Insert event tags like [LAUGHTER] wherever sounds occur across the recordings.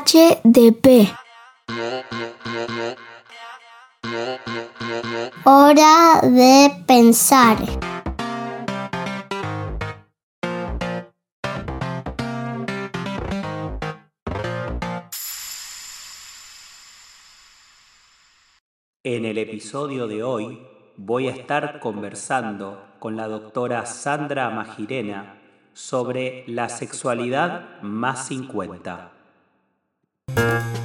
HDP. Hora de pensar. En el episodio de hoy voy a estar conversando con la doctora Sandra Magirena sobre la sexualidad más 50. Thank you.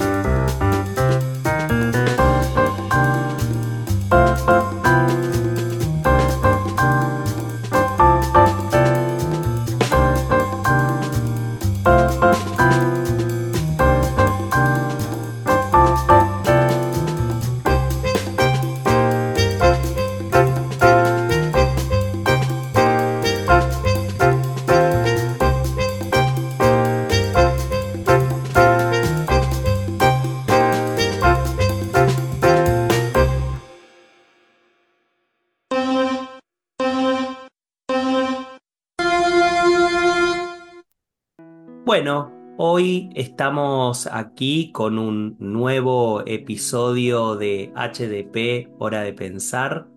Bueno, hoy estamos aquí con un nuevo episodio de HDP, Hora de Pensar,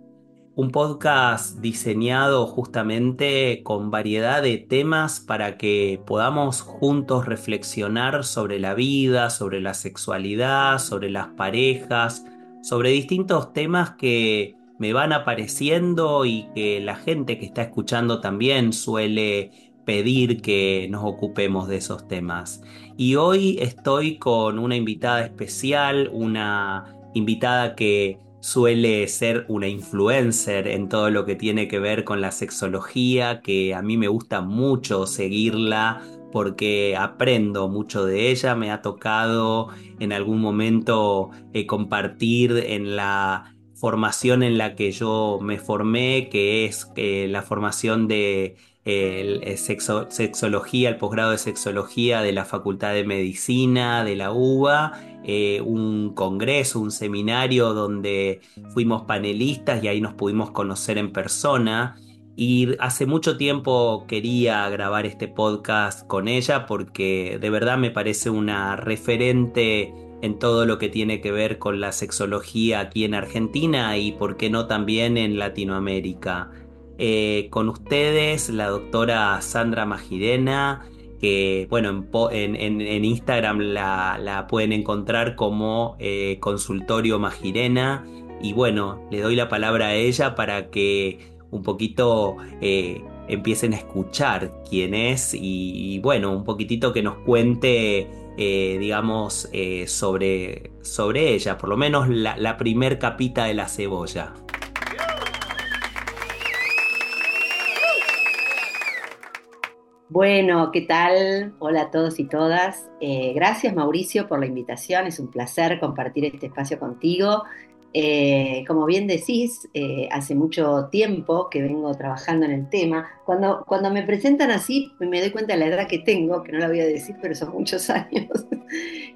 un podcast diseñado justamente con variedad de temas para que podamos juntos reflexionar sobre la vida, sobre la sexualidad, sobre las parejas, sobre distintos temas que me van apareciendo y que la gente que está escuchando también suele pedir que nos ocupemos de esos temas. Y hoy estoy con una invitada especial, una invitada que suele ser una influencer en todo lo que tiene que ver con la sexología, que a mí me gusta mucho seguirla porque aprendo mucho de ella, me ha tocado en algún momento eh, compartir en la formación en la que yo me formé, que es eh, la formación de el, eh, sexología, el posgrado de sexología de la Facultad de Medicina de la UBA, eh, un congreso, un seminario donde fuimos panelistas y ahí nos pudimos conocer en persona. Y hace mucho tiempo quería grabar este podcast con ella porque de verdad me parece una referente en todo lo que tiene que ver con la sexología aquí en Argentina y por qué no también en Latinoamérica. Eh, con ustedes la doctora Sandra Magirena, que bueno, en, Instagram la, pueden encontrar como eh, Consultorio Magirena. Y bueno, le doy la palabra a ella para que un poquito eh, empiecen a escuchar quién es y, bueno, un poquitito que nos cuente, digamos, sobre, sobre ella, por lo menos la, la primer capita de la cebolla. Bueno, ¿qué tal? Hola a todos y todas. Eh, gracias Mauricio por la invitación, es un placer compartir este espacio contigo. Eh, como bien decís, eh, hace mucho tiempo que vengo trabajando en el tema. Cuando, cuando me presentan así, me doy cuenta de la edad que tengo, que no la voy a decir, pero son muchos [LAUGHS] años.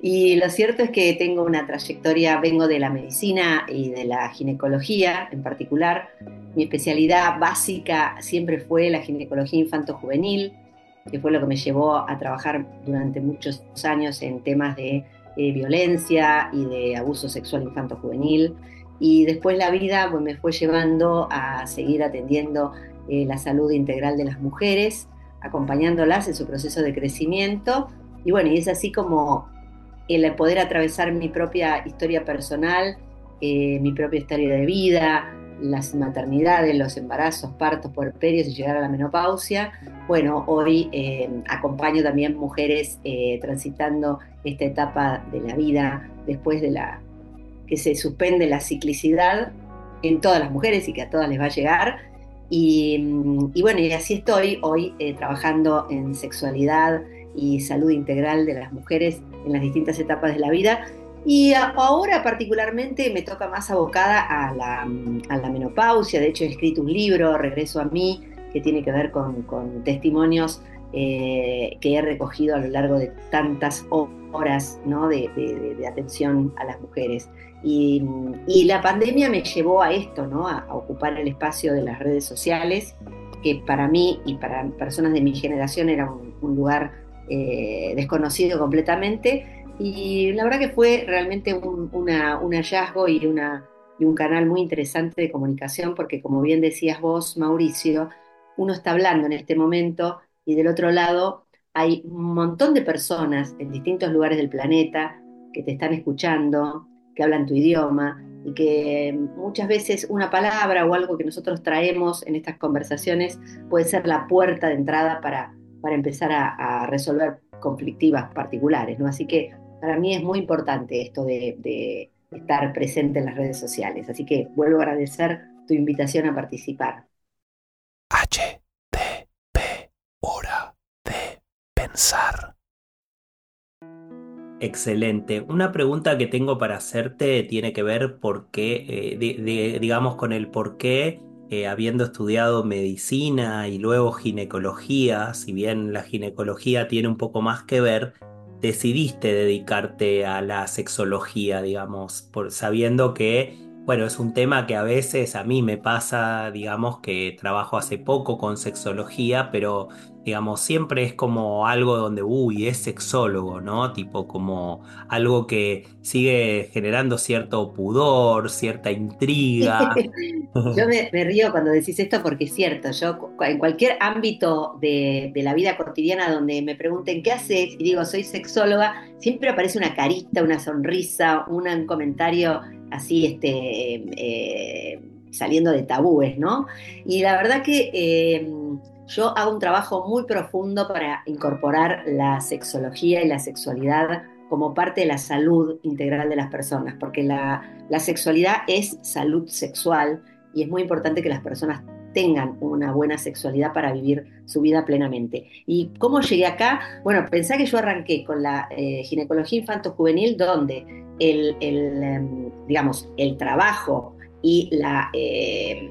y lo cierto es que tengo una trayectoria, vengo de la medicina y de la ginecología en particular. Mi especialidad básica siempre fue la ginecología infanto-juvenil que fue lo que me llevó a trabajar durante muchos años en temas de eh, violencia y de abuso sexual infanto-juvenil. Y después la vida pues, me fue llevando a seguir atendiendo eh, la salud integral de las mujeres, acompañándolas en su proceso de crecimiento. Y bueno, y es así como el poder atravesar mi propia historia personal, eh, mi propia historia de vida, las maternidades, los embarazos, partos, puerperios y llegar a la menopausia. Bueno, hoy eh, acompaño también mujeres eh, transitando esta etapa de la vida después de la que se suspende la ciclicidad en todas las mujeres y que a todas les va a llegar. Y, bueno, y así estoy hoy eh, trabajando en sexualidad y salud integral de las mujeres en las distintas etapas de la vida y ahora particularmente me toca más abocada a la, menopausia, de hecho he escrito un libro, Regreso a mí, que tiene que ver con, testimonios eh, que he recogido a lo largo de tantas horas de, atención a las mujeres. Y, la pandemia me llevó a esto, ¿no? a, ocupar el espacio de las redes sociales que para mí y para personas de mi generación era un, lugar eh, desconocido completamente. Y la verdad que fue realmente un, hallazgo y, un canal muy interesante de comunicación, porque como bien decías vos, Mauricio, uno está hablando en este momento y del otro lado hay un montón de personas en distintos lugares del planeta que te están escuchando, que hablan tu idioma y que muchas veces una palabra o algo que nosotros traemos en estas conversaciones puede ser la puerta de entrada para, para empezar a, resolver conflictivas particulares. ¿no? Así que para mí es muy importante esto de, de estar presente en las redes sociales. Así que vuelvo a agradecer tu invitación a participar. HTP, hora de pensar. Excelente. Una pregunta que tengo para hacerte tiene que ver por qué, eh, digamos, con el por qué, eh, habiendo estudiado medicina y luego ginecología, si bien la ginecología tiene un poco más que ver, decidiste dedicarte a la sexología, digamos, por, sabiendo que bueno, es un tema que a veces a mí me pasa, digamos, que trabajo hace poco con sexología, pero, digamos, siempre es como algo donde, uy, es sexólogo, ¿no? Tipo como algo que sigue generando cierto pudor, cierta intriga. [LAUGHS] yo me, río cuando decís esto porque es cierto, yo en cualquier ámbito de, de la vida cotidiana donde me pregunten qué haces y digo soy sexóloga, siempre aparece una carita, una sonrisa, un comentario así este, eh, saliendo de tabúes, ¿no? Y la verdad que eh, yo hago un trabajo muy profundo para incorporar la sexología y la sexualidad como parte de la salud integral de las personas, porque la, sexualidad es salud sexual y es muy importante que las personas tengan una buena sexualidad para vivir su vida plenamente. ¿Y cómo llegué acá? Bueno, pensá que yo arranqué con la eh, ginecología infanto-juvenil, donde el, em, digamos, el trabajo y la, eh,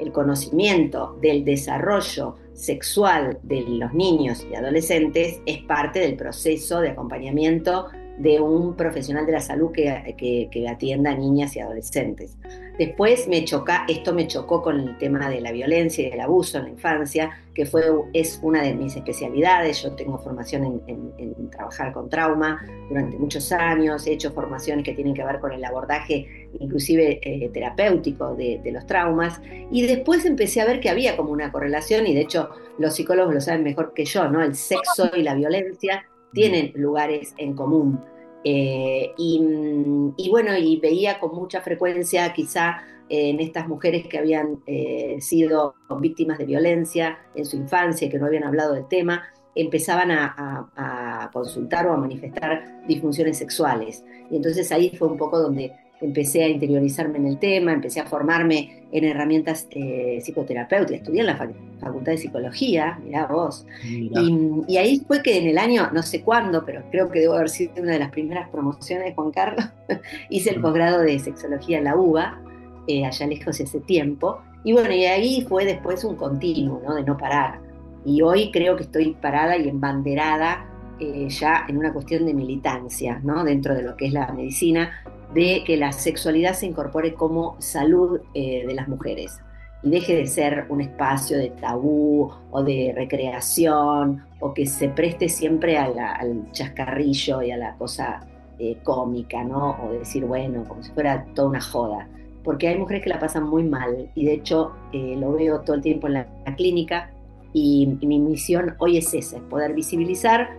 el conocimiento del desarrollo sexual de los niños y adolescentes es parte del proceso de acompañamiento de un profesional de la salud que, atienda a niñas y adolescentes. Después me choca, esto me chocó con el tema de la violencia y del abuso en la infancia, que fue, es una de mis especialidades. Yo tengo formación en, trabajar con trauma durante muchos años, he hecho formaciones que tienen que ver con el abordaje inclusive eh, terapéutico de, de los traumas, y después empecé a ver que había como una correlación, y de hecho los psicólogos lo saben mejor que yo, ¿no? El sexo y la violencia tienen lugares en común. Eh, y, bueno, y veía con mucha frecuencia quizá en estas mujeres que habían eh, sido víctimas de violencia en su infancia que no habían hablado del tema, empezaban a, a consultar o a manifestar disfunciones sexuales. Y entonces ahí fue un poco donde empecé a interiorizarme en el tema, empecé a formarme en herramientas eh, psicoterapéuticas, estudié en la Facultad de Psicología, mirá vos, Y, ahí fue que en el año, no sé cuándo, pero creo que debo haber sido una de las primeras promociones de Juan Carlos, [LAUGHS] hice el posgrado de Sexología en la UBA, eh, allá lejos ese tiempo, y bueno, y ahí fue después un continuo, ¿no? De no parar. Y hoy creo que estoy parada y embanderada eh, ya en una cuestión de militancia, ¿no? Dentro de lo que es la medicina, de que la sexualidad se incorpore como salud eh, de las mujeres y deje de ser un espacio de tabú o de recreación o que se preste siempre al chascarrillo y a la cosa eh, cómica, ¿no? O decir, bueno, como si fuera toda una joda. Porque hay mujeres que la pasan muy mal y de hecho eh, lo veo todo el tiempo en la, clínica y, y mi misión hoy es esa, es poder visibilizar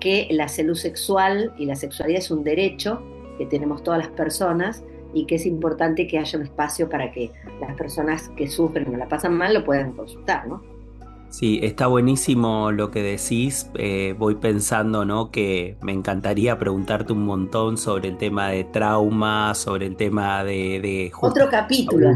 que la salud sexual y la sexualidad es un derecho que tenemos todas las personas y que es importante que haya un espacio para que las personas que sufren o la pasan mal lo puedan consultar, ¿no? Sí, está buenísimo lo que decís. Eh, voy pensando, ¿no? Que me encantaría preguntarte un montón sobre el tema de trauma, sobre el tema de... otro capítulo.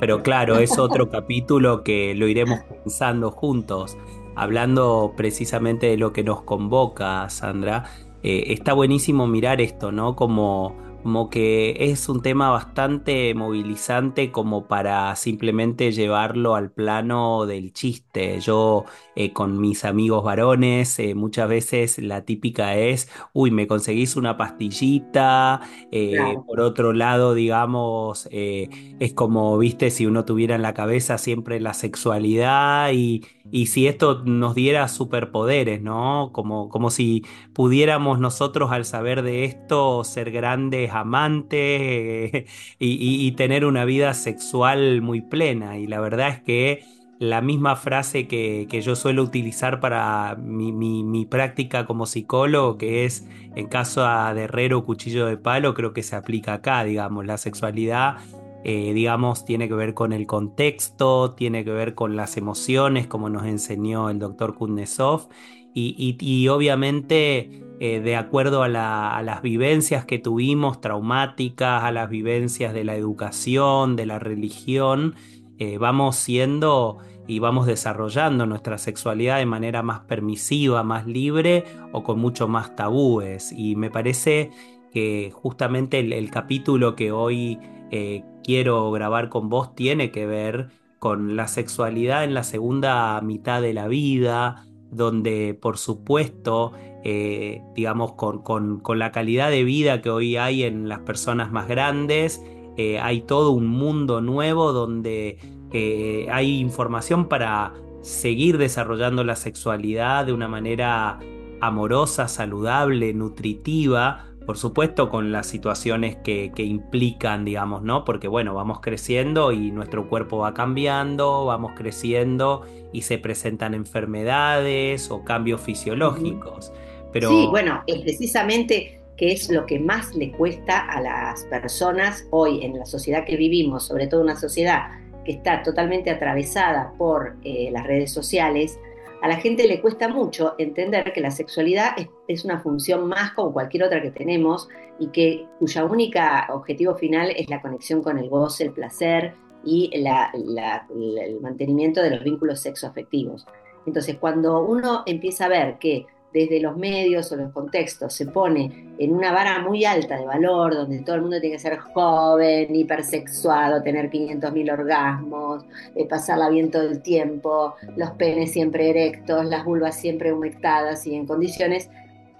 pero claro, es otro [LAUGHS] capítulo que lo iremos pensando juntos. Hablando precisamente de lo que nos convoca, Sandra, eh, está buenísimo mirar esto, ¿no? Como, como que es un tema bastante movilizante como para simplemente llevarlo al plano del chiste. Yo eh, con mis amigos varones eh, muchas veces la típica es, uy, me conseguís una pastillita. Eh, Claro. por otro lado, digamos, es como, viste, si uno tuviera en la cabeza siempre la sexualidad y, y si esto nos diera superpoderes, ¿no? Como, como si pudiéramos nosotros al saber de esto ser grandes amantes eh, [LAUGHS] y, tener una vida sexual muy plena. Y la verdad es que la misma frase que, que yo suelo utilizar para mi, mi- mi práctica como psicólogo, que es en caso de herrero cuchillo de palo, creo que se aplica acá, digamos, la sexualidad. Eh, digamos, tiene que ver con el contexto, tiene que ver con las emociones, como nos enseñó el doctor Kuznetsov, y, y- obviamente eh, de acuerdo a, la- a las vivencias que tuvimos, traumáticas, a las vivencias de la educación, de la religión, eh, vamos siendo y vamos desarrollando nuestra sexualidad de manera más permisiva, más libre o con mucho más tabúes. Y me parece que justamente el, el capítulo que hoy eh, quiero grabar con vos tiene que ver con la sexualidad en la segunda mitad de la vida donde por supuesto, eh, digamos, con, con- con la calidad de vida que hoy hay en las personas más grandes, eh, hay todo un mundo nuevo donde eh, hay información para seguir desarrollando la sexualidad de una manera amorosa, saludable, nutritiva. Por supuesto, con las situaciones que, que implican, digamos, ¿no? Porque, bueno, vamos creciendo y nuestro cuerpo va cambiando, vamos creciendo y se presentan enfermedades o cambios fisiológicos. Sí, Pero bueno, es precisamente que es lo que más le cuesta a las personas hoy en la sociedad que vivimos, sobre todo una sociedad que está totalmente atravesada por eh, las redes sociales, a la gente le cuesta mucho entender que la sexualidad es, una función más como cualquier otra que tenemos y que cuya única objetivo final es la conexión con el goce, el placer y el mantenimiento de los vínculos sexoafectivos. Entonces, cuando uno empieza a ver que desde los medios o los contextos se pone en una vara muy alta de valor, donde todo el mundo tiene que ser joven, hipersexuado, tener 500.000 orgasmos, eh, pasarla bien todo el tiempo, los penes siempre erectos, las vulvas siempre humectadas y en condiciones,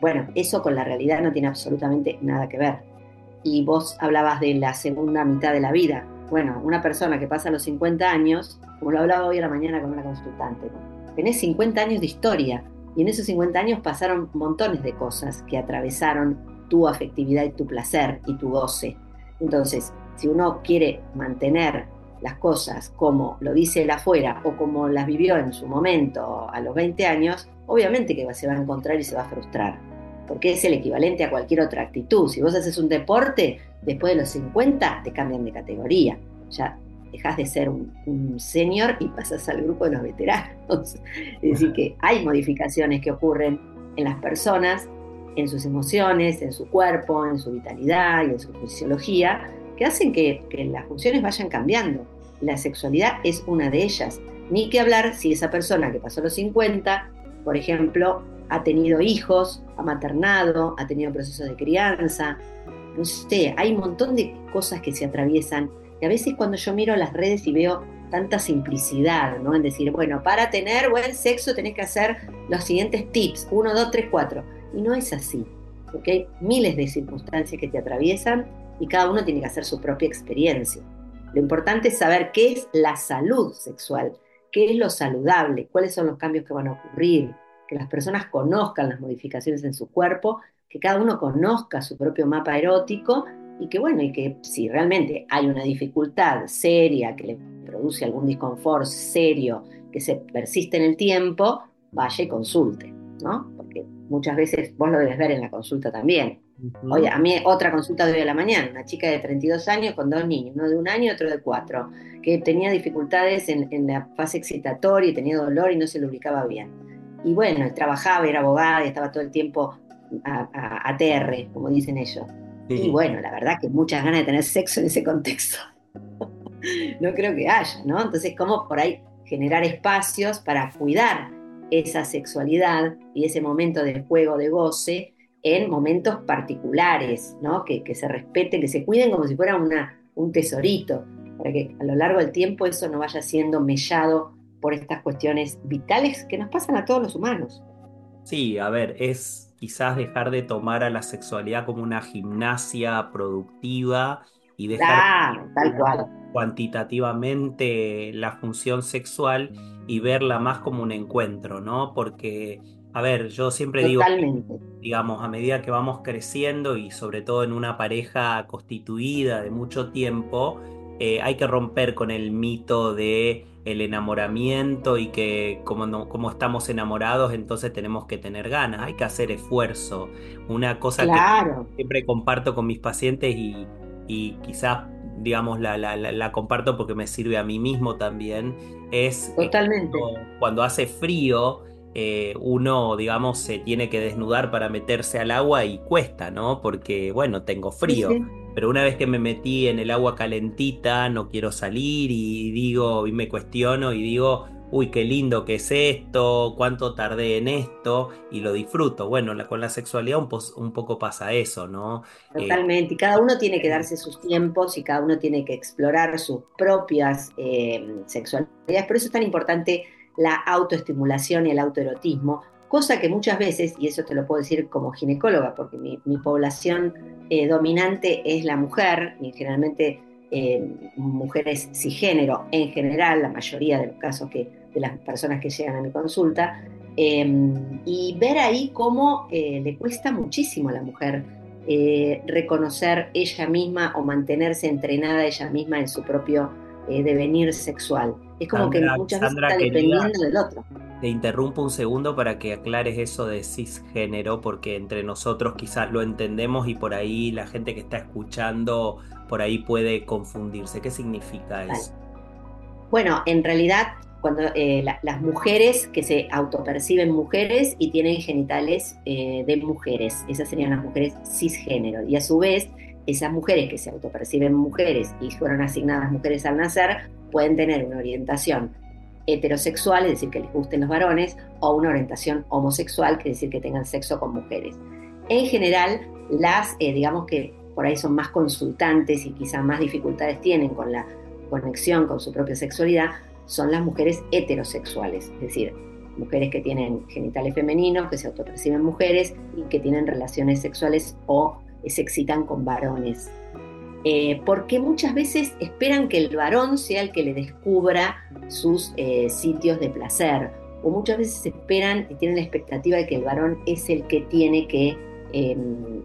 bueno, eso con la realidad no tiene absolutamente nada que ver. Y vos hablabas de la segunda mitad de la vida. Bueno, una persona que pasa los 50 años, como lo hablaba hoy a la mañana con una consultante, tenés 50 años de historia y en esos 50 años pasaron montones de cosas que atravesaron tu afectividad y tu placer y tu goce. Entonces, si uno quiere mantener las cosas como lo dice él afuera o como las vivió en su momento a los 20 años, obviamente que se va a encontrar y se va a frustrar, porque es el equivalente a cualquier otra actitud. Si vos haces un deporte, después de los 50 te cambian de categoría, ya dejas de ser un, un senior y pasas al grupo de los veteranos. Es decir, que hay modificaciones que ocurren en las personas, en sus emociones, en su cuerpo, en su vitalidad y en su fisiología, que hacen que, las funciones vayan cambiando. La sexualidad es una de ellas. Ni que hablar si esa persona que pasó los 50, por ejemplo, ha tenido hijos, ha maternado, ha tenido procesos de crianza, no sé, hay un montón de cosas que se atraviesan. Y a veces cuando yo miro las redes y veo tanta simplicidad, ¿no? En decir, bueno, para tener buen sexo tenés que hacer los siguientes tips, 1, 2, 3, 4. Y no es así, porque hay miles de circunstancias que te atraviesan y cada uno tiene que hacer su propia experiencia. Lo importante es saber qué es la salud sexual, qué es lo saludable, cuáles son los cambios que van a ocurrir, que las personas conozcan las modificaciones en su cuerpo, que cada uno conozca su propio mapa erótico y que bueno, y que si realmente hay una dificultad seria que le produce algún disconfort serio que se persiste en el tiempo, vaya y consulte, ¿no? Porque muchas veces vos lo debes ver en la consulta también. Oye, a mí otra consulta de hoy a la mañana, una chica de 32 años con dos niños, uno de un año y otro de cuatro, que tenía dificultades en, en la fase excitatoria y tenía dolor y no se lubricaba bien. Y bueno, trabajaba, era abogada y estaba todo el tiempo a, a, a TR, como dicen ellos. Sí. Y bueno, la verdad que muchas ganas de tener sexo en ese contexto. [LAUGHS] no creo que haya, ¿no? Entonces, ¿cómo por ahí generar espacios para cuidar esa sexualidad y ese momento de juego, de goce, en momentos particulares, ¿no? Que, que se respeten, que se cuiden como si fuera una, un tesorito, para que a lo largo del tiempo eso no vaya siendo mellado por estas cuestiones vitales que nos pasan a todos los humanos. Sí, a ver, es quizás dejar de tomar a la sexualidad como una gimnasia productiva y dejar Claro, tal cual. cuantitativamente la función sexual y verla más como un encuentro, ¿no? Porque, a ver, yo siempre digo Totalmente. digamos, a medida que vamos creciendo y sobre todo en una pareja constituida de mucho tiempo, eh, hay que romper con el mito de el enamoramiento y que como, no- como estamos enamorados, entonces tenemos que tener ganas, hay que hacer esfuerzo. Una cosa que siempre comparto con mis pacientes y, y quizás, digamos, la, la- la- la comparto porque me sirve a mí mismo también, es eh, totalmente. cuando, cuando hace frío, eh, uno, digamos, se tiene que desnudar para meterse al agua y cuesta, ¿no? Porque, bueno, tengo Sí, frío. sí. Pero una vez que me metí en el agua calentita, no quiero salir y digo, y me cuestiono y digo, uy, qué lindo que es esto, cuánto tardé en esto y lo disfruto. Bueno, la- con la sexualidad un, pos- un poco pasa eso, ¿no? Eh, Totalmente, y cada uno tiene que darse sus tiempos y cada uno tiene que explorar sus propias eh, sexualidades. Por eso es tan importante la autoestimulación y el autoerotismo, cosa que muchas veces, y eso te lo puedo decir como ginecóloga, porque mi, población eh, dominante es la mujer, y generalmente eh, mujeres cisgénero en general, la mayoría de los casos que, de las personas que llegan a mi consulta, eh, y ver ahí cómo eh, le cuesta muchísimo a la mujer eh, reconocer ella misma o mantenerse entrenada ella misma en su propio devenir sexual. Es como que muchas veces Sandra, está querida, dependiendo del otro. te interrumpo un segundo para que aclares eso de cisgénero, porque entre nosotros quizás lo entendemos y por ahí la gente que está escuchando por ahí puede confundirse. ¿Qué significa Vale. eso? Bueno, en realidad, cuando eh, la- las mujeres que se autoperciben mujeres y tienen genitales eh, de mujeres, esas serían las mujeres cisgénero. Y a su vez, esas mujeres que se autoperciben mujeres y fueron asignadas mujeres al nacer, pueden tener una orientación heterosexual, es decir, que les gusten los varones, o una orientación homosexual, que es decir, que tengan sexo con mujeres. En general, las, eh, digamos que por ahí son más consultantes y quizás más dificultades tienen con la conexión con su propia sexualidad, son las mujeres heterosexuales, es decir, mujeres que tienen genitales femeninos, que se autoperciben mujeres y que tienen relaciones sexuales o se excitan con varones. Eh, porque muchas veces esperan que el varón sea el que le descubra sus eh, sitios de placer, o muchas veces esperan y tienen la expectativa de que el varón es el que tiene que eh,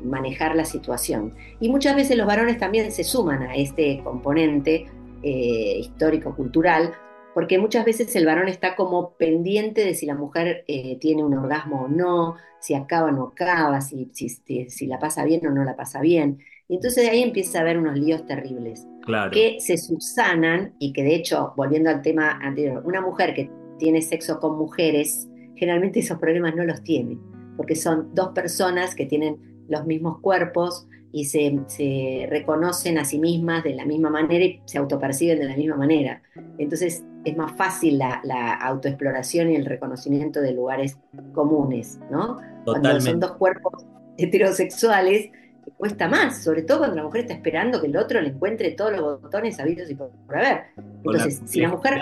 manejar la situación. Y muchas veces los varones también se suman a este componente eh, histórico-cultural, porque muchas veces el varón está como pendiente de si la mujer eh, tiene un orgasmo o no, si acaba o no acaba, si, si, si, la pasa bien o no la pasa bien. Y entonces de ahí empieza a haber unos líos terribles Claro, que se subsanan y que de hecho, volviendo al tema anterior, una mujer que tiene sexo con mujeres, generalmente esos problemas no los tiene, porque son dos personas que tienen los mismos cuerpos y se, se reconocen a sí mismas de la misma manera y se autoperciben de la misma manera. Entonces es más fácil la, la autoexploración y el reconocimiento de lugares comunes, ¿no? Cuando son dos cuerpos heterosexuales, cuesta más, sobre todo cuando la mujer está esperando que el otro le encuentre todos los botones habidos y por por haber. La Entonces, si la mujer,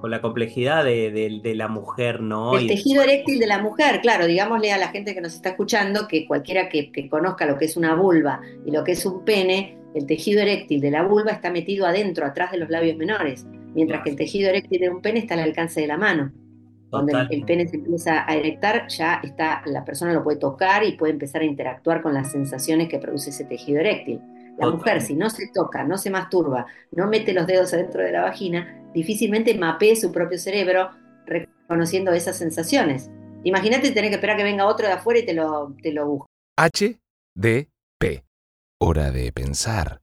con la complejidad de, de- de la mujer, ¿no? el tejido eréctil de la mujer, claro, digámosle a la gente que nos está escuchando que cualquiera que, que conozca lo que es una vulva y lo que es un pene, el tejido eréctil de la vulva está metido adentro, atrás de los labios menores, mientras que el tejido eréctil de un pene está al alcance de la mano. Cuando el, pene se empieza a erectar, ya está, la persona lo puede tocar y puede empezar a interactuar con las sensaciones que produce ese tejido eréctil. La mujer, si no se toca, no se masturba, no mete los dedos adentro de la vagina, difícilmente mapee su propio cerebro reconociendo esas sensaciones. Imagínate tener que esperar que venga otro de afuera y te lo, te lo busque. H, D, P. Hora de pensar.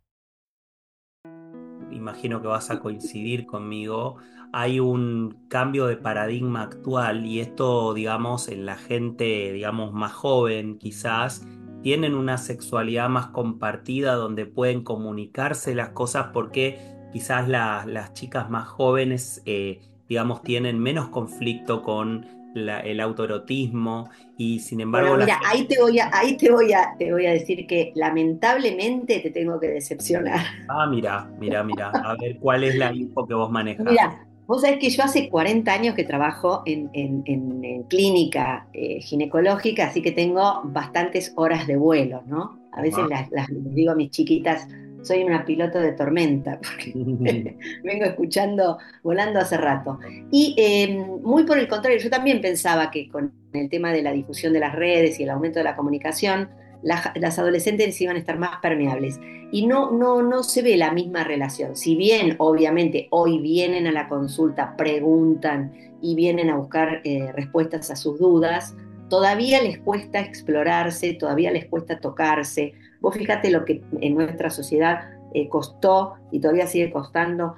Imagino que vas a coincidir conmigo, hay un cambio de paradigma actual y esto, digamos, en la gente, digamos, más joven quizás, tienen una sexualidad más compartida donde pueden comunicarse las cosas porque quizás la- las chicas más jóvenes, eh, digamos, tienen menos conflicto con la- el autoerotismo y sin embargo Bueno, la mira, ahí te voy a, ahí te voy a, te voy a decir que lamentablemente te tengo que decepcionar. Ah, mira, mira, mira. A ver, ¿cuál es la info que vos manejás? Mira, vos sabés que yo hace 40 años que trabajo en, en- en- en clínica eh, ginecológica, así que tengo bastantes horas de vuelo, ¿no? A veces las, digo a mis chiquitas, soy una piloto de tormenta, [LAUGHS] porque vengo escuchando, volando hace rato. Y eh, muy por el contrario, yo también pensaba que con el tema de la difusión de las redes y el aumento de la comunicación, las, las adolescentes iban a estar más permeables. Y no, no, no se ve la misma relación. Si bien, obviamente, hoy vienen a la consulta, preguntan y vienen a buscar eh, respuestas a sus dudas, todavía les cuesta explorarse, todavía les cuesta tocarse. Vos fíjate lo que en nuestra sociedad eh, costó y todavía sigue costando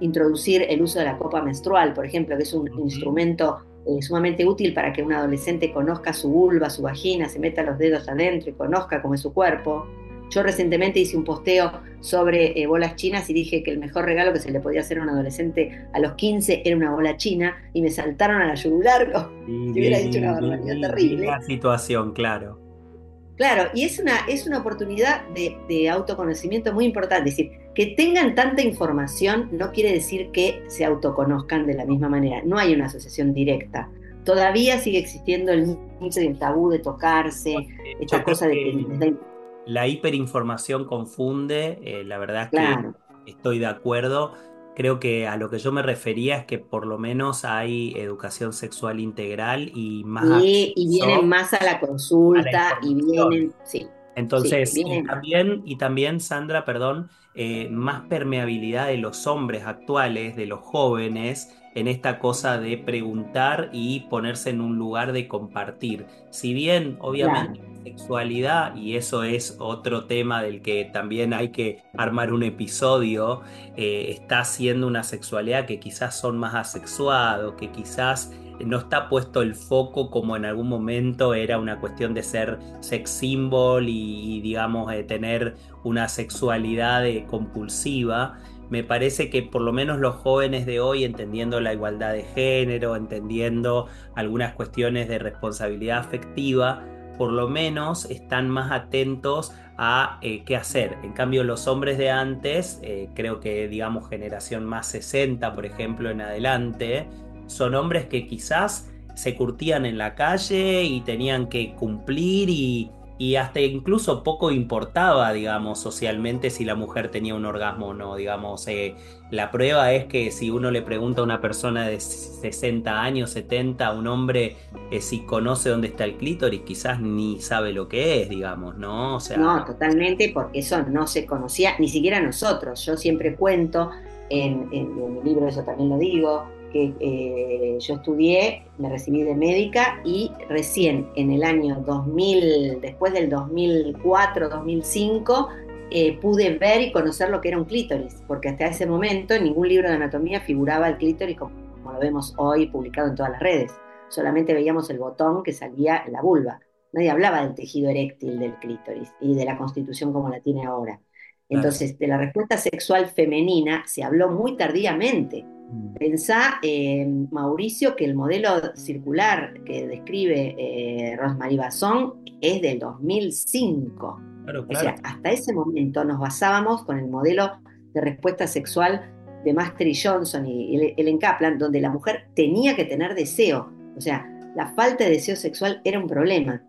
introducir el uso de la copa menstrual, por ejemplo, que es un instrumento eh, sumamente útil para que un adolescente conozca su vulva, su vagina, se meta los dedos adentro y conozca cómo es su cuerpo. Yo recientemente hice un posteo sobre eh, bolas chinas y dije que el mejor regalo que se le podía hacer a un adolescente a los 15 era una bola china y me saltaron a la yugular [LAUGHS] si hubiera dicho una barbaridad terrible. La situación, claro. Claro, y es una, es una oportunidad de, de autoconocimiento muy importante. Es decir, que tengan tanta información no quiere decir que se autoconozcan de la misma manera. No hay una asociación directa. Todavía sigue existiendo el mito y el tabú de tocarse, Yo esta cosa de que la hiperinformación confunde, eh, la verdad es que Claro. estoy de acuerdo. Creo que a lo que yo me refería es que por lo menos hay educación sexual integral y más Y, vienen más a la a la consulta y vienen, sí, Entonces, Sí, y también, y también, Sandra, perdón, eh, más permeabilidad de los hombres actuales, de los jóvenes, en esta cosa de preguntar y ponerse en un lugar de compartir. Si bien, obviamente, sexualidad, y eso es otro tema del que también hay que armar un episodio, eh, está siendo una sexualidad que quizás son más asexuados, que quizás no está puesto el foco como en algún momento era una cuestión de ser sex symbol y, y, digamos de tener una sexualidad eh, compulsiva. Me parece que por lo menos los jóvenes de hoy, entendiendo la igualdad de género, entendiendo algunas cuestiones de responsabilidad afectiva, por lo menos están más atentos a eh, qué hacer. En cambio, los hombres de antes, eh, creo que digamos generación más 60, por ejemplo, en adelante, son hombres que quizás se curtían en la calle y tenían que cumplir y, y hasta incluso poco importaba, digamos, socialmente si la mujer tenía un orgasmo o no, digamos. eh, la prueba es que si uno le pregunta a una persona de 60 años, 70, a un hombre eh, si conoce dónde está el clítoris, quizás ni sabe lo que es, digamos, ¿no? O sea, No, totalmente, porque eso no se conocía, ni siquiera nosotros. Yo siempre cuento, en, en- en mi libro eso también lo digo, que eh, yo estudié, me recibí de médica y recién en el año 2000, después del 2004, 2005, eh, pude ver y conocer lo que era un clítoris, porque hasta ese momento en ningún libro de anatomía figuraba el clítoris como, como lo vemos hoy publicado en todas las redes. Solamente veíamos el botón que salía en la vulva. Nadie hablaba del tejido eréctil del clítoris y de la constitución como la tiene ahora. Entonces, de la respuesta sexual femenina se habló muy tardíamente. Pensá, eh, Mauricio, que el modelo circular que describe eh, Rosemary Basson es del 2005. claro, O sea, hasta ese momento nos basábamos con el modelo de respuesta sexual de Master y Johnson y Ellen Kaplan, donde la mujer tenía que tener deseo. O sea, la falta de deseo sexual era un problema.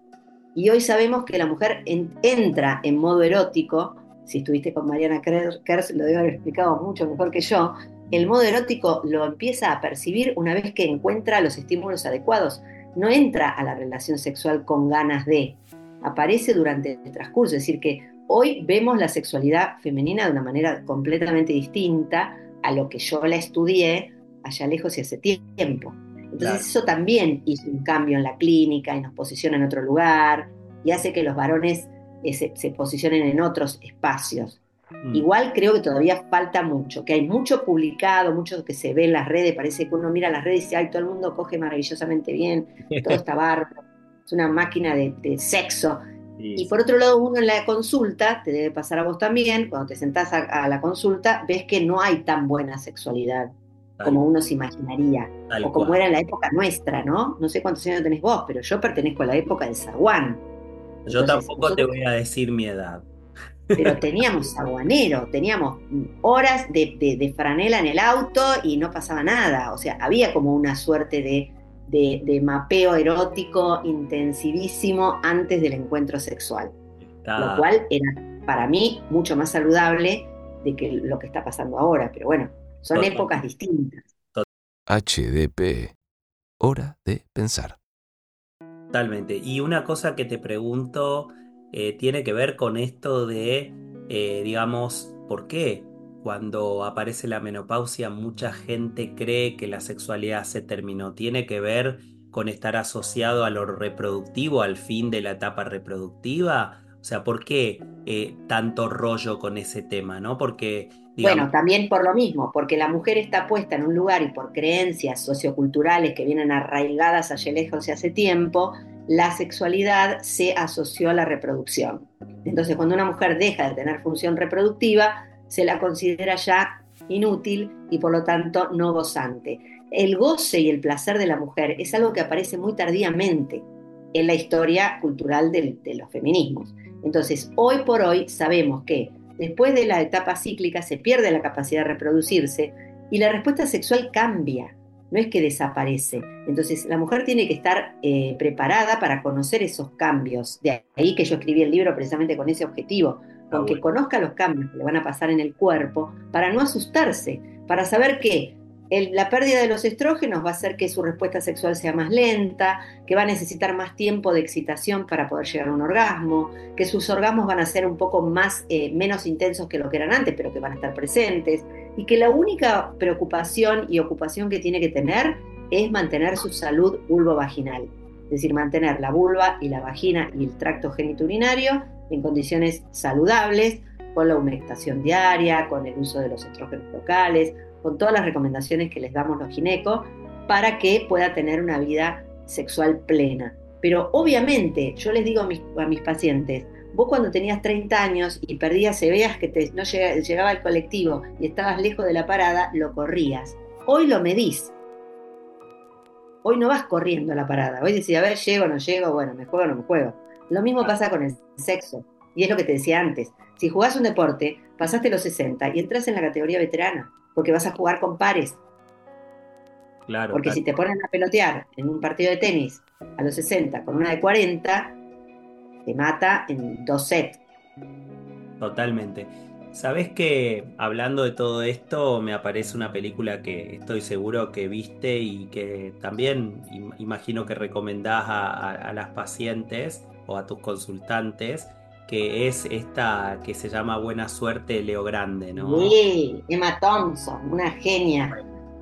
Y hoy sabemos que la mujer en- entra en modo erótico. Si estuviste con Mariana Kers, lo debe haber explicado mucho mejor que yo. El modo erótico lo empieza a percibir una vez que encuentra los estímulos adecuados. No entra a la relación sexual con ganas de. Aparece durante el transcurso. Es decir, que hoy vemos la sexualidad femenina de una manera completamente distinta a lo que yo la estudié allá lejos y hace tiempo. Entonces Claro. eso también hizo un cambio en la clínica y nos posiciona en otro lugar y hace que los varones eh, se, se posicionen en otros espacios. Mm. Igual creo que todavía falta mucho, que hay mucho publicado, mucho que se ve en las redes, parece que uno mira las redes y dice, ay, todo el mundo coge maravillosamente bien, [LAUGHS] todo está bárbaro, es una máquina de, de sexo. Sí, Y por otro lado, uno en la consulta, te debe pasar a vos también, cuando te sentás a, a la consulta, ves que no hay tan buena sexualidad. como uno se imaginaría, Tal o como cual. era en la época nuestra, ¿no? No sé cuántos años tenés vos, pero yo pertenezco a la época del zaguán. Yo Entonces, tampoco te voy a decir mi edad. Pero teníamos zaguanero, teníamos horas de, de- de franela en el auto y no pasaba nada. O sea, había como una suerte de, de- de mapeo erótico intensivísimo antes del encuentro sexual, Está- lo cual era para mí mucho más saludable de que lo que está pasando ahora. Pero bueno, son Total. épocas distintas. HDP. Hora de pensar. Totalmente. Y una cosa que te pregunto eh, tiene que ver con esto de, eh, digamos, ¿por qué cuando aparece la menopausia mucha gente cree que la sexualidad se terminó? ¿Tiene que ver con estar asociado a lo reproductivo, al fin de la etapa reproductiva? O sea, ¿por qué eh, tanto rollo con ese tema, no? Porque, Bueno, también por lo mismo, porque la mujer está puesta en un lugar y por creencias socioculturales que vienen arraigadas allá lejos y hace tiempo, la sexualidad se asoció a la reproducción. Entonces, cuando una mujer deja de tener función reproductiva, se la considera ya inútil y por lo tanto no gozante. El goce y el placer de la mujer es algo que aparece muy tardíamente en la historia cultural del- de los feminismos. Entonces, hoy por hoy sabemos que después de la etapa cíclica se pierde la capacidad de reproducirse y la respuesta sexual cambia, no es que desaparece. Entonces la mujer tiene que estar eh, preparada para conocer esos cambios. De ahí que yo escribí el libro precisamente con ese objetivo, con que bueno. conozca los cambios que le van a pasar en el cuerpo para no asustarse, para saber que el- la pérdida de los estrógenos va a hacer que su respuesta sexual sea más lenta, que va a necesitar más tiempo de excitación para poder llegar a un orgasmo, que sus orgasmos van a ser un poco más, eh, menos intensos que lo que eran antes, pero que van a estar presentes, y que la única preocupación y ocupación que tiene que tener es mantener su salud vulvovaginal, es decir, mantener la vulva y la vagina y el tracto genitourinario en condiciones saludables, con la humectación diaria, con el uso de los estrógenos locales, con todas las recomendaciones que les damos los ginecos, para que pueda tener una vida sexual plena. Pero obviamente, yo les digo a mis, a mis pacientes, vos cuando tenías 30 años y perdías, se veías que te, no llega- llegaba el colectivo y estabas lejos de la parada, lo corrías. Hoy lo medís. Hoy no vas corriendo a la parada. Hoy decís, a ver, llego o no llego, bueno, me juego o no me juego. Lo mismo pasa con el sexo. Y es lo que te decía antes. Si jugás un deporte, pasaste los 60 y entras en la categoría veterana, porque vas a jugar con pares. claro, Porque si te ponen a pelotear en un partido de tenis a los 60 con una de 40, te mata en dos sets. Totalmente. Sabes que hablando de todo esto, me aparece una película que estoy seguro que viste y que también im- imagino que recomendás a, a- a las pacientes o a tus consultantes, que es esta que se llama Buena Suerte Leo Grande, ¿no? Sí, Emma Thompson, una genia.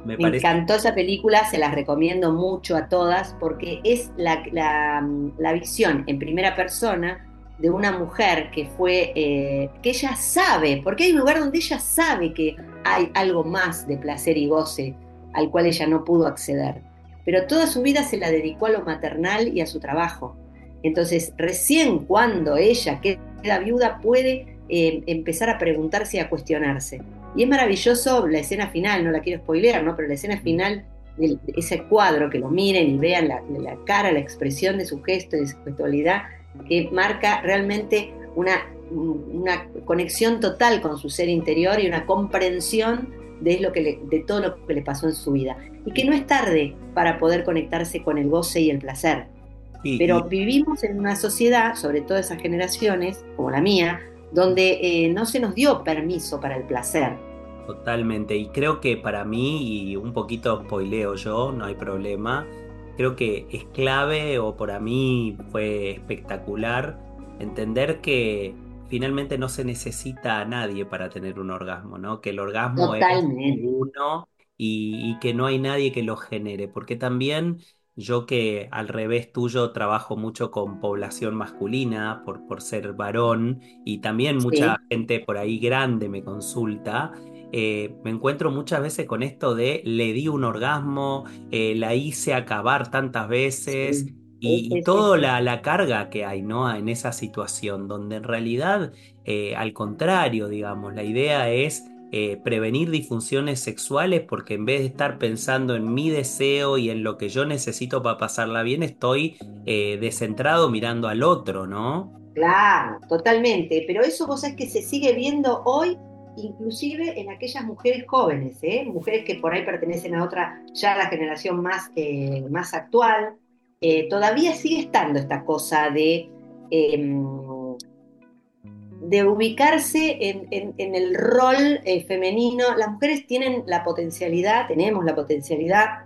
Me encantó esa película, se las recomiendo mucho a todas porque es la, la- la visión en primera persona de una mujer que fue, eh, que ella sabe, porque hay un lugar donde ella sabe que hay algo más de placer y goce al cual ella no pudo acceder. Pero toda su vida se la dedicó a lo maternal y a su trabajo. Entonces, recién cuando ella queda viuda puede eh, empezar a preguntarse y a cuestionarse. Y es maravilloso la escena final, no la quiero spoilear, ¿no? Pero la escena final, de ese cuadro, que lo miren y vean la, la cara, la expresión de su gesto y de su gestualidad, que marca realmente una, una conexión total con su ser interior y una comprensión de, lo que le- de todo lo que le pasó en su vida. Y que no es tarde para poder conectarse con el goce y el placer. Sí, Pero vivimos en una sociedad, sobre todo esas generaciones, como la mía, donde eh, no se nos dio permiso para el placer. Totalmente, y creo que para mí, y un poquito spoileo yo, no hay problema, creo que es clave, o para mí fue espectacular, entender que finalmente no se necesita a nadie para tener un orgasmo, ¿no? Que el orgasmo es uno y, y que no hay nadie que lo genere, porque también yo que al revés tuyo trabajo mucho con población masculina por, por ser varón y también mucha Sí. gente por ahí grande me consulta eh, me encuentro muchas veces con esto de le di un orgasmo, eh, la hice acabar tantas veces Sí. y, Sí, y sí, toda la, la carga que hay, ¿no? En esa situación, donde en realidad, eh, al contrario, digamos, la idea es eh, prevenir disfunciones sexuales porque en vez de estar pensando en mi deseo y en lo que yo necesito para pasarla bien, estoy eh, descentrado mirando al otro, ¿no? Claro, totalmente, pero eso vos sabés que se sigue viendo hoy inclusive en aquellas mujeres jóvenes, ¿eh? mujeres que por ahí pertenecen a otra, ya la generación más, más actual, todavía sigue estando esta cosa de, em, de ubicarse en, el rol femenino. Las mujeres tienen la potencialidad, tenemos la potencialidad,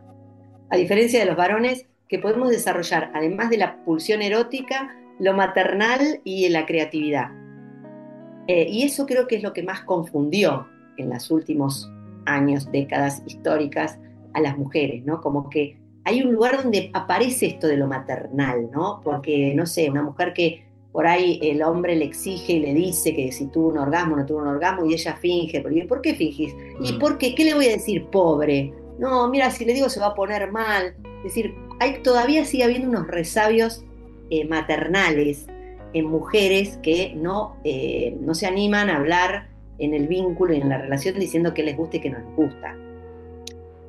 a diferencia de los varones, que podemos desarrollar, además de la pulsión erótica, lo maternal y la creatividad. Eh, y eso creo que es lo que más confundió en los últimos años, décadas históricas a las mujeres, ¿no? Como que hay un lugar donde aparece esto de lo maternal, ¿no? Porque, no sé, una mujer que por ahí el hombre le exige y le dice que si tuvo un orgasmo no tuvo un orgasmo y ella finge, ¿por qué fingís? ¿Y mm. por qué? ¿Qué le voy a decir, pobre? No, mira, si le digo se va a poner mal. Es decir, hay, todavía sigue habiendo unos resabios eh, maternales en mujeres que no, eh, no se animan a hablar en el vínculo y en la relación diciendo que les gusta y que no les gusta.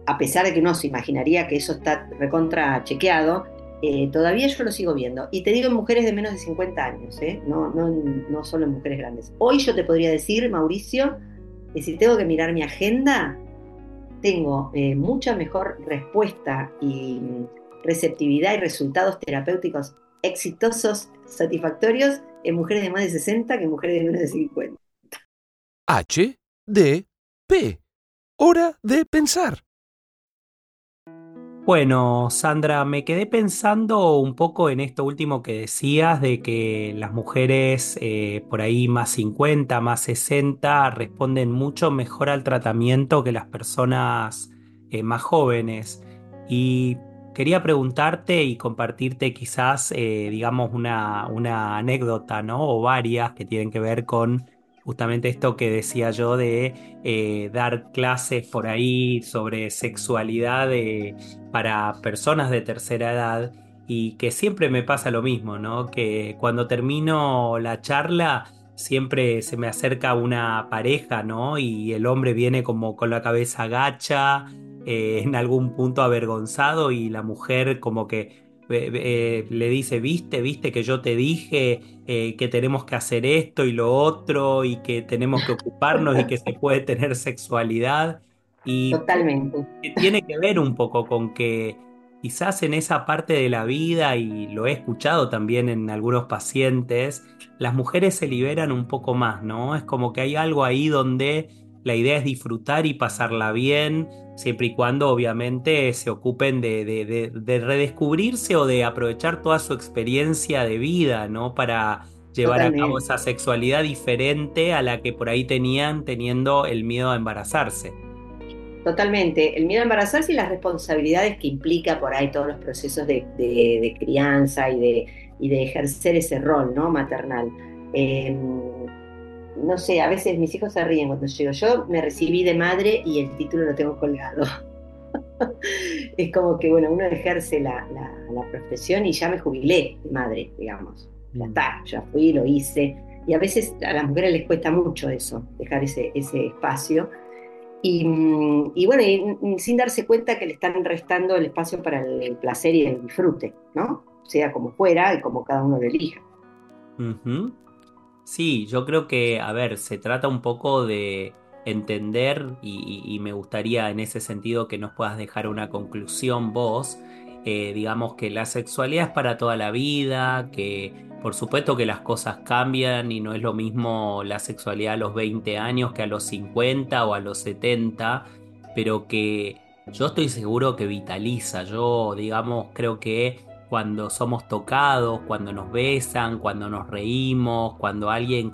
A pesar de que uno se imaginaría que eso está recontra chequeado, eh, todavía yo lo sigo viendo. Y te digo en mujeres de menos de 50 años, no, no, no solo en mujeres grandes. Hoy yo te podría decir, Mauricio, que si tengo que mirar mi agenda, tengo mucha mejor respuesta y receptividad y resultados terapéuticos exitosos, satisfactorios en mujeres de más de 60 que en mujeres de menos de 50. H, D, P. Hora de pensar. Bueno, Sandra, me quedé pensando un poco en esto último que decías de que las mujeres eh, por ahí más 50, más 60 responden mucho mejor al tratamiento que las personas eh, más jóvenes. Y Quería preguntarte y compartirte quizás, eh, digamos, una, una anécdota, ¿no? O varias que tienen que ver con justamente esto que decía yo de eh, dar clases por ahí sobre sexualidad eh, para personas de tercera edad y que siempre me pasa lo mismo, ¿no? Que cuando termino la charla siempre se me acerca una pareja, ¿no? Y el hombre viene como con la cabeza gacha eh, en algún punto avergonzado y la mujer como que eh, eh, le dice, viste, viste que yo te dije que tenemos que hacer esto y lo otro y que tenemos que ocuparnos y que se puede tener sexualidad. Y Totalmente. Tiene que ver un poco con que quizás en esa parte de la vida, y lo he escuchado también en algunos pacientes, las mujeres se liberan un poco más, ¿no? Es como que hay algo ahí donde la idea es disfrutar y pasarla bien, siempre y cuando obviamente se ocupen de, redescubrirse o de aprovechar toda su experiencia de vida, ¿no? Para llevar a cabo esa sexualidad diferente a la que por ahí tenían teniendo el miedo a embarazarse. Totalmente, el miedo a embarazarse y las responsabilidades que implica por ahí todos los procesos de, crianza y de, de ejercer ese rol ¿no? maternal. Em, no sé, a veces mis hijos se ríen cuando llego. Yo me recibí de madre y el título lo tengo colgado. [LAUGHS] es como que, bueno, uno ejerce la, profesión y ya me jubilé de madre, digamos. Ya mm. está, ya fui, lo hice. Y a veces a las mujeres les cuesta mucho eso, dejar ese, ese espacio. Y, bueno, sin darse cuenta que le están restando el espacio para el, placer y el disfrute, ¿no? Sea como fuera y como cada uno lo elija. Sí, yo creo que, a ver, se trata un poco de entender y, me gustaría en ese sentido que nos puedas dejar una conclusión vos, eh, digamos que la sexualidad es para toda la vida, que por supuesto que las cosas cambian y no es lo mismo la sexualidad a los 20 años que a los 50 o a los 70, pero que yo estoy seguro que vitaliza, yo digamos creo que cuando somos tocados, cuando nos besan, cuando nos reímos, cuando alguien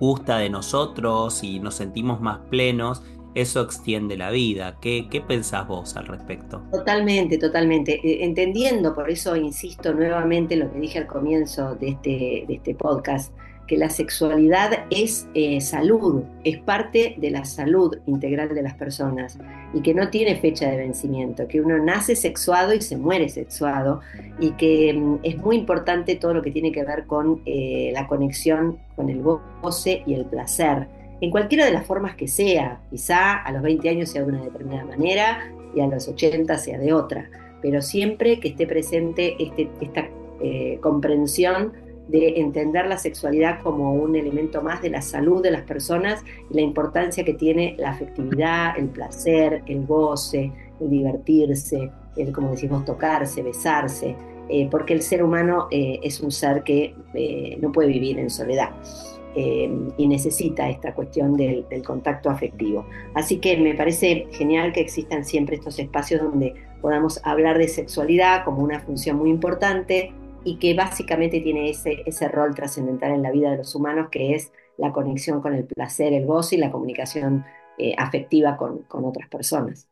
gusta de nosotros y nos sentimos más plenos, eso extiende la vida. ¿Qué, qué pensás vos al respecto? Totalmente, totalmente. Eh, entendiendo, por eso insisto nuevamente en lo que dije al comienzo de este, de este podcast, que la sexualidad es eh, salud, es parte de la salud integral de las personas y que no tiene fecha de vencimiento, que uno nace sexuado y se muere sexuado y que mm, es muy importante todo lo que tiene que ver con eh, la conexión con el goce y el placer en cualquiera de las formas que sea. Quizá a los 20 años sea de una determinada manera y a los 80 sea de otra, pero siempre que esté presente este, esta eh, comprensión de entender la sexualidad como un elemento más de la salud de las personas y la importancia que tiene la afectividad, el placer, el goce, el divertirse, el, como decimos, tocarse, besarse, eh, porque el ser humano eh, es un ser que no puede vivir en soledad. y necesita esta cuestión del, del, contacto afectivo. Así que me parece genial que existan siempre estos espacios donde podamos hablar de sexualidad como una función muy importante, y que básicamente tiene ese, ese rol trascendental en la vida de los humanos, que es la conexión con el placer, el gozo y la comunicación eh, afectiva con, con otras personas.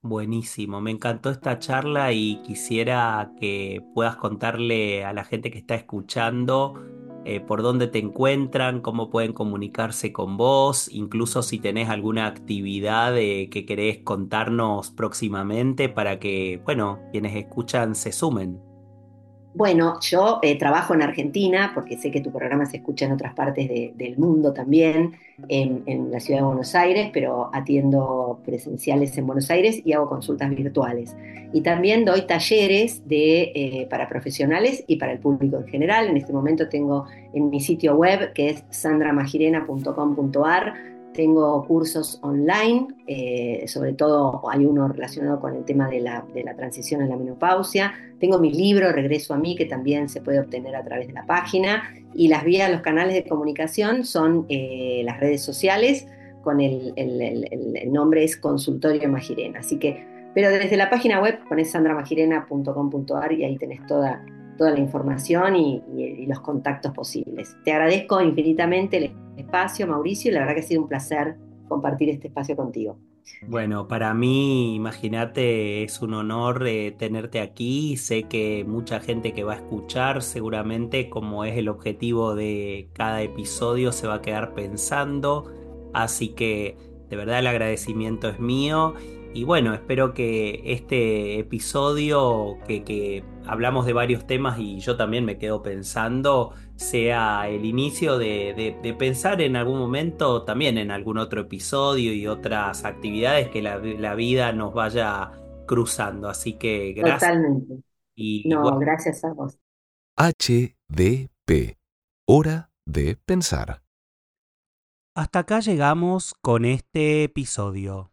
Buenísimo, me encantó esta charla y quisiera que puedas contarle a la gente que está escuchando eh, por dónde te encuentran, cómo pueden comunicarse con vos, incluso si tenés alguna actividad eh, que querés contarnos próximamente para que, bueno, quienes escuchan se sumen. Bueno, yo eh, trabajo en Argentina, porque sé que tu programa se escucha en otras partes del mundo también, en, la ciudad de Buenos Aires, pero atiendo presenciales en Buenos Aires y hago consultas virtuales. Y también doy talleres de, eh, para profesionales y para el público en general. En este momento tengo en mi sitio web, que es sandramagirena.com.ar, tengo cursos online, eh, sobre todo hay uno relacionado con el tema de la, transición en la menopausia. Tengo mi libro Regreso a mí, que también se puede obtener a través de la página. Y las vías, los canales de comunicación son eh, las redes sociales, con el, nombre es Consultorio Magirena. Así que, pero desde la página web pones sandramagirena.com.ar y ahí tenés toda, toda la información y, los contactos posibles. Te agradezco infinitamente el espacio, Mauricio, y la verdad que ha sido un placer compartir este espacio contigo. Bueno, para mí, imagínate, es un honor eh, tenerte aquí. Sé que mucha gente que va a escuchar, seguramente, como es el objetivo de cada episodio, se va a quedar pensando. Así que, de verdad, el agradecimiento es mío. Y bueno, espero que este episodio, que, que hablamos de varios temas y yo también me quedo pensando, sea el inicio de, pensar en algún momento también en algún otro episodio y otras actividades que la, vida nos vaya cruzando. Así que gracias. Totalmente. Y, no, gracias a vos. HDP. Hora de pensar. Hasta acá llegamos con este episodio.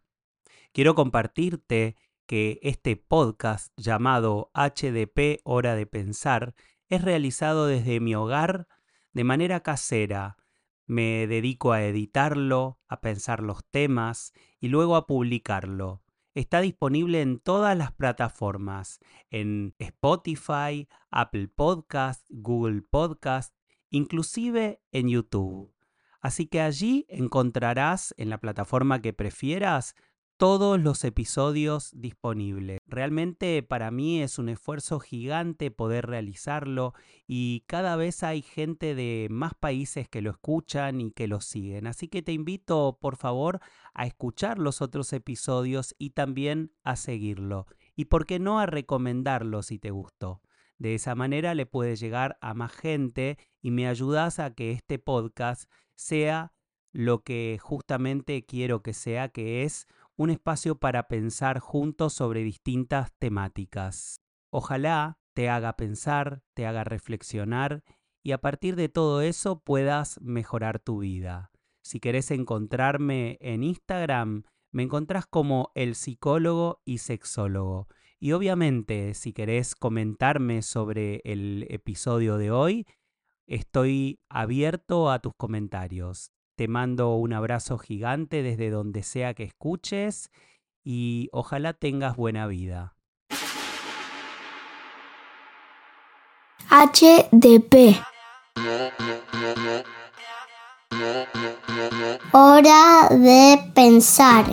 Quiero compartirte que este podcast llamado HDP Hora de Pensar es realizado desde mi hogar de manera casera. Me dedico a editarlo, a pensar los temas y luego a publicarlo. Está disponible en todas las plataformas, en Spotify, Apple Podcast, Google Podcast, inclusive en YouTube. Así que allí encontrarás en la plataforma que prefieras todos los episodios disponibles. Realmente para mí es un esfuerzo gigante poder realizarlo y cada vez hay gente de más países que lo escuchan y que lo siguen. Así que te invito por favor a escuchar los otros episodios y también a seguirlo. Y por qué no a recomendarlo si te gustó. De esa manera le puede llegar a más gente y me ayudas a que este podcast sea lo que justamente quiero que sea, que es un espacio para pensar juntos sobre distintas temáticas. Ojalá te haga pensar, te haga reflexionar y a partir de todo eso puedas mejorar tu vida. Si querés encontrarme en Instagram, me encontrás como el psicólogo y sexólogo. Y obviamente, si querés comentarme sobre el episodio de hoy, estoy abierto a tus comentarios. Te mando un abrazo gigante desde donde sea que escuches y ojalá tengas buena vida. HDP. Hora de pensar.